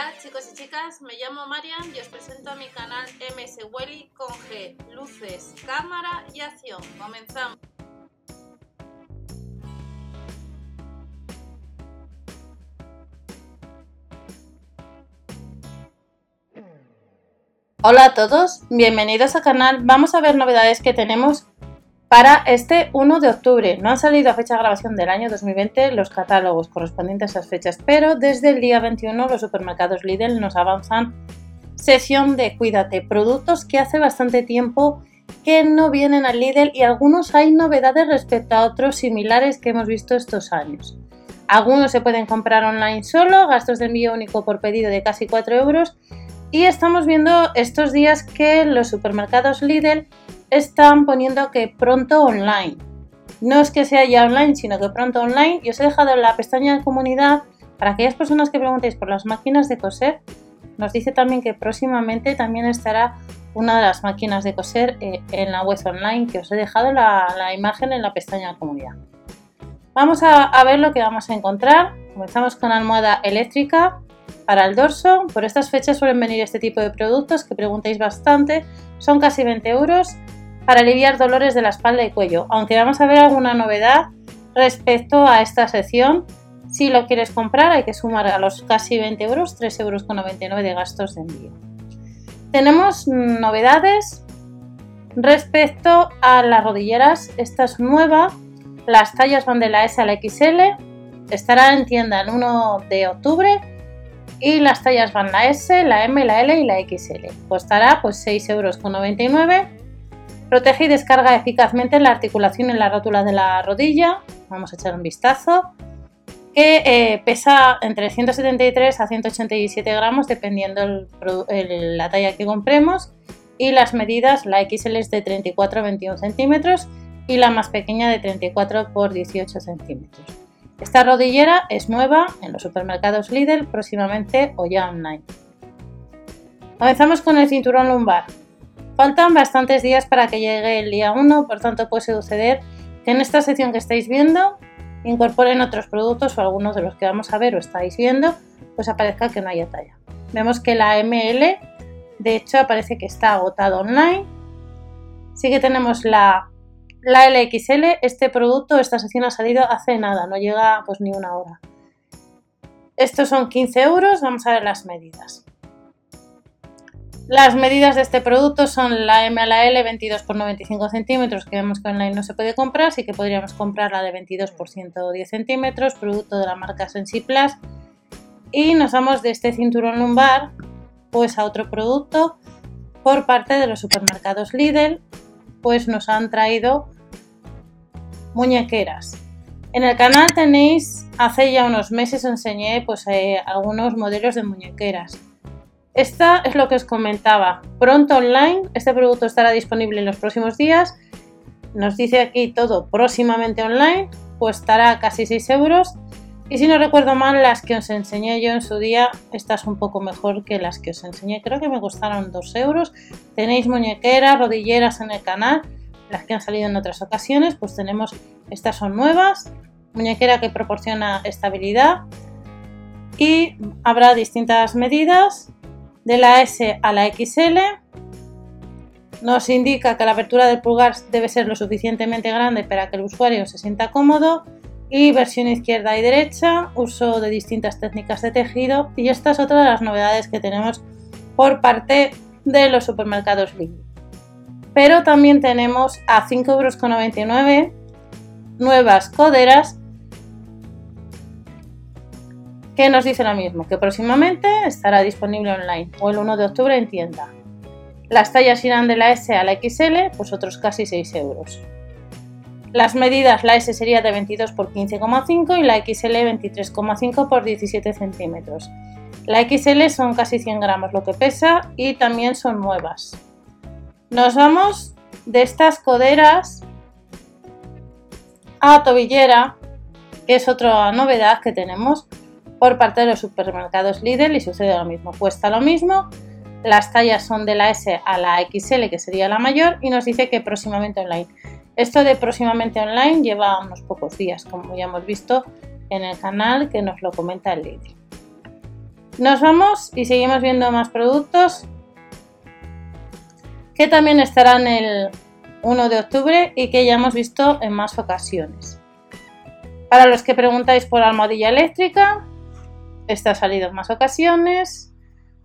Hola chicos y chicas, me llamo Marian y os presento a mi canal MS Welly con G, luces, cámara y acción. Comenzamos. Hola a todos, bienvenidos al canal. Vamos a ver novedades que tenemos para este 1 de octubre. No han salido a fecha de grabación del año 2020 los catálogos correspondientes a esas fechas, pero desde el día 21 los supermercados Lidl nos avanzan sesión de Cuídate, productos que hace bastante tiempo que no vienen al Lidl y algunos hay novedades respecto a otros similares que hemos visto estos años. Algunos se pueden comprar online solo, gastos de envío único por pedido de casi 4 euros y estamos viendo estos días que los supermercados Lidl están poniendo que pronto online. No es que sea ya online, sino que pronto online. Y os he dejado en la pestaña de comunidad para aquellas personas que preguntéis por las máquinas de coser. Nos dice también que próximamente también estará una de las máquinas de coser eh, en la web online que os he dejado la, imagen en la pestaña de comunidad. Vamos a, a ver lo que vamos a encontrar. Comenzamos con almohada eléctrica para el dorso. Por estas fechas suelen venir este tipo de productos que preguntáis bastante. Son casi 20 euros para aliviar dolores de la espalda y cuello, aunque vamos a ver alguna novedad respecto a esta sección. Si lo quieres comprar hay que sumar a los casi 20 euros 3,99 euros de gastos de envío. Tenemos novedades respecto a las rodilleras. Esta es nueva. Las tallas van de la S a la XL. Estará en tienda el 1 de octubre. Y las tallas van la S, la M, la L y la XL. Costará pues 6,99 euros Protege y descarga eficazmente la articulación en la rótula de la rodilla. Vamos a echar un vistazo. Que eh, pesa entre 173 a 187 gramos dependiendo la talla que compremos. Y las medidas, la XL es de 34 a 21 centímetros y la más pequeña de 34 por 18 centímetros. Esta rodillera es nueva en los supermercados Lidl próximamente o ya online. Comenzamos con el cinturón lumbar. Faltan bastantes días para que llegue el día 1, por tanto puede suceder que en esta sección que estáis viendo incorporen otros productos o algunos de los que vamos a ver o estáis viendo, pues aparezca que no haya talla. Vemos que la ML, de hecho, aparece que está agotado online. Sí que tenemos la, la LXL, este producto, esta sección ha salido hace nada, no llega pues ni una hora. Estos son 15 euros, vamos a ver las medidas. Las medidas de este producto son la M a la L 22 por 95 centímetros, que vemos que online no se puede comprar, así que podríamos comprar la de 22 por 110 centímetros, producto de la marca Plus. Y nos vamos de este cinturón lumbar pues a otro producto por parte de los supermercados Lidl, pues nos han traído muñequeras. En el canal tenéis, hace ya unos meses enseñé pues eh, algunos modelos de muñequeras. Esta es lo que os comentaba. Pronto online, este producto estará disponible en los próximos días. Nos dice aquí todo próximamente online, pues estará casi 6 euros. Y si no recuerdo mal, las que os enseñé yo en su día, estas un poco mejor que las que os enseñé. Creo que me costaron 2 euros. Tenéis muñequeras, rodilleras en el canal, las que han salido en otras ocasiones, pues tenemos, estas son nuevas. Muñequera que proporciona estabilidad y habrá distintas medidas de la S a la XL nos indica que la apertura del pulgar debe ser lo suficientemente grande para que el usuario se sienta cómodo y versión izquierda y derecha, uso de distintas técnicas de tejido y esta es otra de las novedades que tenemos por parte de los supermercados Lidl. Pero también tenemos a 5,99 euros nuevas coderas que nos dice lo mismo, que próximamente estará disponible online o el 1 de octubre en tienda. Las tallas irán de la S a la XL, pues otros casi 6 euros. Las medidas, la S sería de 22 por 15,5 y la XL 23,5 por 17 centímetros. La XL son casi 100 gramos lo que pesa y también son nuevas. Nos vamos de estas coderas a tobillera, que es otra novedad que tenemos por parte de los supermercados Lidl y sucede lo mismo. Cuesta lo mismo, las tallas son de la S a la XL, que sería la mayor, y nos dice que próximamente online. Esto de próximamente online lleva unos pocos días, como ya hemos visto en el canal que nos lo comenta el Lidl. Nos vamos y seguimos viendo más productos que también estarán el 1 de octubre y que ya hemos visto en más ocasiones. Para los que preguntáis por almohadilla eléctrica, esta ha salido en más ocasiones.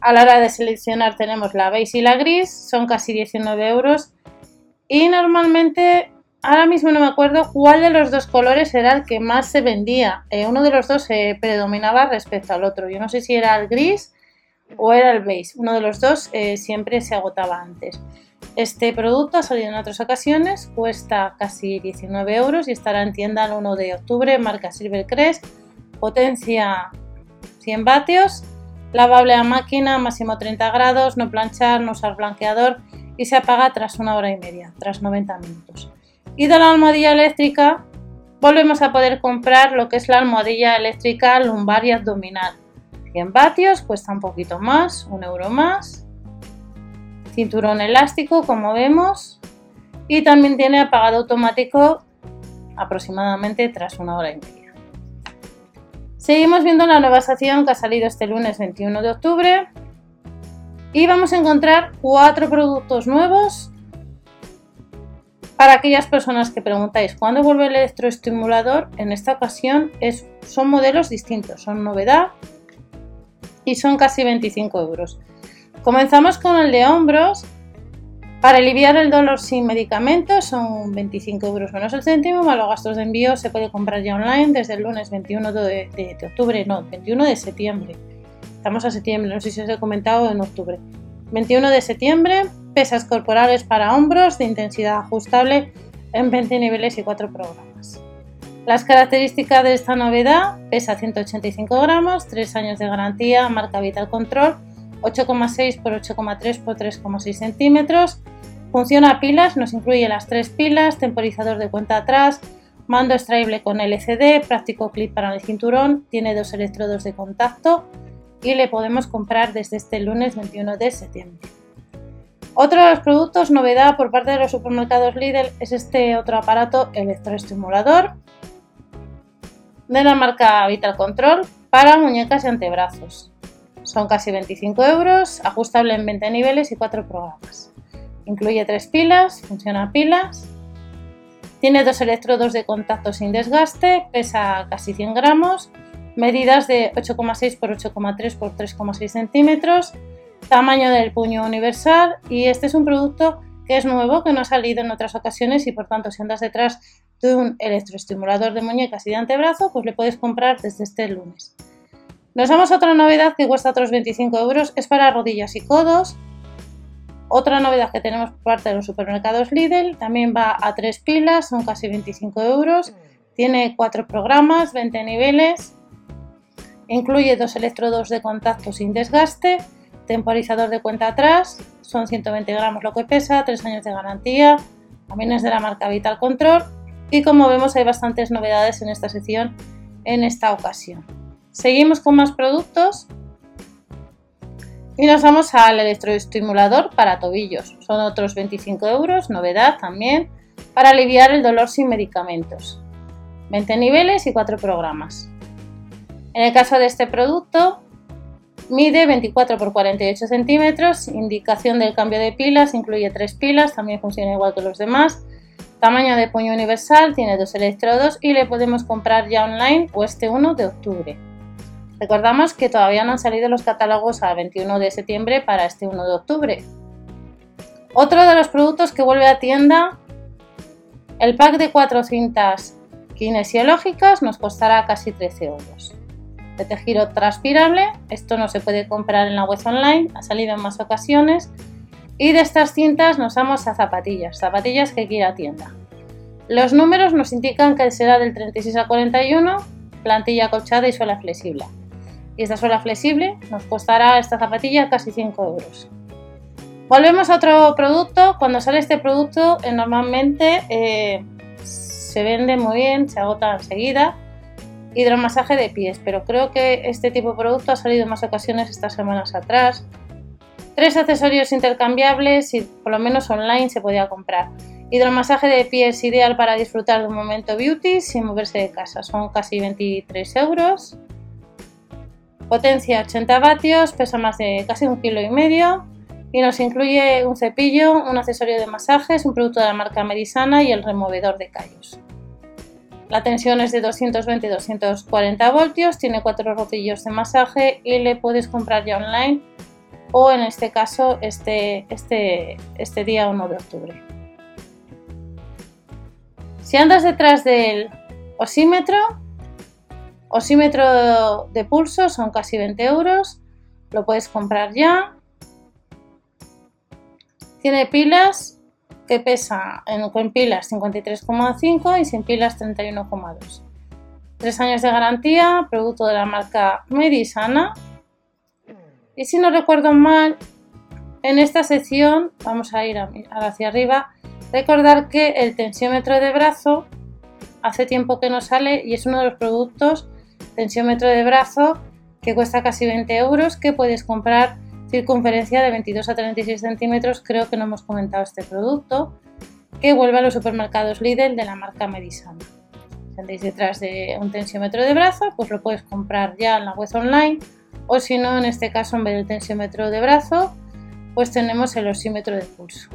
A la hora de seleccionar tenemos la beige y la gris, son casi 19 euros. Y normalmente, ahora mismo no me acuerdo cuál de los dos colores era el que más se vendía. Eh, uno de los dos se predominaba respecto al otro. Yo no sé si era el gris o era el beige. Uno de los dos eh, siempre se agotaba antes. Este producto ha salido en otras ocasiones, cuesta casi 19 euros y estará en tienda el 1 de octubre, marca Silvercrest, potencia 100 vatios, lavable a máquina, máximo 30 grados, no planchar, no usar blanqueador y se apaga tras una hora y media, tras 90 minutos. Y de la almohadilla eléctrica volvemos a poder comprar lo que es la almohadilla eléctrica lumbar y abdominal. 100 vatios, cuesta un poquito más, un euro más cinturón elástico como vemos y también tiene apagado automático aproximadamente tras una hora y media. Seguimos viendo la nueva estación que ha salido este lunes 21 de octubre y vamos a encontrar cuatro productos nuevos para aquellas personas que preguntáis cuándo vuelve el electroestimulador, en esta ocasión es, son modelos distintos, son novedad y son casi 25 euros. Comenzamos con el de hombros. Para aliviar el dolor sin medicamentos son 25 euros menos el céntimo, más los gastos de envío se puede comprar ya online desde el lunes 21 de, octubre, no, 21 de septiembre. Estamos a septiembre, no sé si os he comentado en octubre. 21 de septiembre, pesas corporales para hombros de intensidad ajustable en 20 niveles y 4 programas. Las características de esta novedad, pesa 185 gramos, 3 años de garantía, marca Vital Control 8,6 por 8,3 por 3,6 centímetros. Funciona a pilas, nos incluye las tres pilas, temporizador de cuenta atrás, mando extraíble con LCD, práctico clip para el cinturón, tiene dos electrodos de contacto y le podemos comprar desde este lunes 21 de septiembre. Otro de los productos, novedad por parte de los supermercados Lidl, es este otro aparato electroestimulador de la marca Vital Control para muñecas y antebrazos. Son casi 25 euros, ajustable en 20 niveles y 4 programas. Incluye tres pilas, funciona a pilas. Tiene dos electrodos de contacto sin desgaste, pesa casi 100 gramos, medidas de 8,6 x 8,3 x 3,6 centímetros, tamaño del puño universal y este es un producto que es nuevo, que no ha salido en otras ocasiones y por tanto si andas detrás de un electroestimulador de muñecas y de antebrazo, pues le puedes comprar desde este lunes. Nos vamos a otra novedad que cuesta otros 25 euros, es para rodillas y codos. Otra novedad que tenemos por parte de los supermercados Lidl, también va a tres pilas, son casi 25 euros. Tiene cuatro programas, 20 niveles. Incluye dos electrodos de contacto sin desgaste, temporizador de cuenta atrás, son 120 gramos lo que pesa, 3 años de garantía, también es de la marca Vital Control y como vemos hay bastantes novedades en esta sección en esta ocasión. Seguimos con más productos y nos vamos al electroestimulador para tobillos. Son otros 25 euros, novedad también, para aliviar el dolor sin medicamentos. 20 niveles y 4 programas. En el caso de este producto, mide 24 x 48 centímetros, indicación del cambio de pilas, incluye 3 pilas, también funciona igual que los demás. Tamaño de puño universal, tiene dos electrodos y le podemos comprar ya online o este 1 de octubre. Recordamos que todavía no han salido los catálogos a 21 de septiembre para este 1 de octubre. Otro de los productos que vuelve a tienda, el pack de cuatro cintas kinesiológicas nos costará casi 13 euros. De tejido transpirable, esto no se puede comprar en la web online, ha salido en más ocasiones. Y de estas cintas nos vamos a zapatillas, zapatillas que quiera tienda. Los números nos indican que será del 36 al 41, plantilla acolchada y suela flexible y esta suela flexible nos costará esta zapatilla casi 5 euros. Volvemos a otro producto. Cuando sale este producto, eh, normalmente eh, se vende muy bien, se agota enseguida. Hidromasaje de pies, pero creo que este tipo de producto ha salido en más ocasiones estas semanas atrás. Tres accesorios intercambiables y por lo menos online se podía comprar. Hidromasaje de pies ideal para disfrutar de un momento beauty sin moverse de casa. Son casi 23 euros. Potencia 80 vatios, pesa más de casi un kilo y medio y nos incluye un cepillo, un accesorio de masajes, un producto de la marca Medisana y el removedor de callos. La tensión es de 220-240 voltios, tiene cuatro rodillos de masaje y le puedes comprar ya online o en este caso este, este, este día 1 de octubre. Si andas detrás del osímetro, osímetro de pulso son casi 20 euros, lo puedes comprar ya. Tiene pilas que pesa en, con pilas 53,5 y sin pilas 31,2. Tres años de garantía, producto de la marca Medisana. Y si no recuerdo mal, en esta sección, vamos a ir hacia arriba, recordar que el tensiómetro de brazo hace tiempo que no sale y es uno de los productos tensiómetro de brazo que cuesta casi 20 euros que puedes comprar circunferencia de 22 a 36 centímetros, creo que no hemos comentado este producto, que vuelve a los supermercados Lidl de la marca Medisana. Si andáis detrás de un tensiómetro de brazo, pues lo puedes comprar ya en la web online, o si no, en este caso, en vez del tensiómetro de brazo, pues tenemos el osímetro de pulso.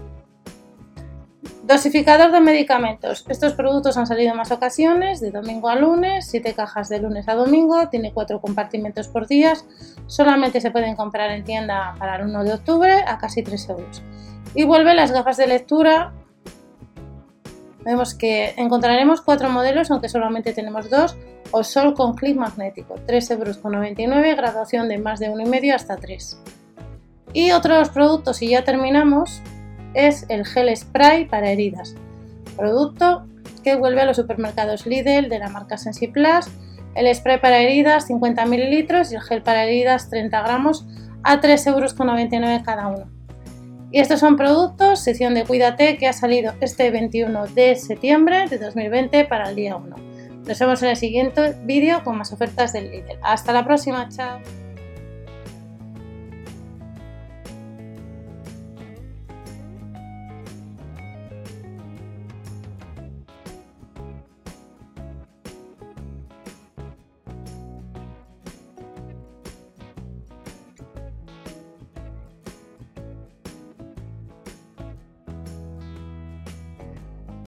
Dosificador de medicamentos. Estos productos han salido en más ocasiones, de domingo a lunes, 7 cajas de lunes a domingo, tiene 4 compartimentos por día, solamente se pueden comprar en tienda para el 1 de octubre a casi 3 euros. Y vuelve las gafas de lectura. Vemos que encontraremos 4 modelos, aunque solamente tenemos 2, o sol con clic magnético, 3,99 euros, graduación de más de 1,5 hasta 3. Y otros productos, y ya terminamos, es el gel spray para heridas, producto que vuelve a los supermercados Lidl de la marca SensiPlus, el spray para heridas 50 mililitros y el gel para heridas 30 gramos a 3,99 euros cada uno. Y estos son productos, sección de Cuídate, que ha salido este 21 de septiembre de 2020 para el día 1. Nos vemos en el siguiente vídeo con más ofertas del Lidl. Hasta la próxima, chao.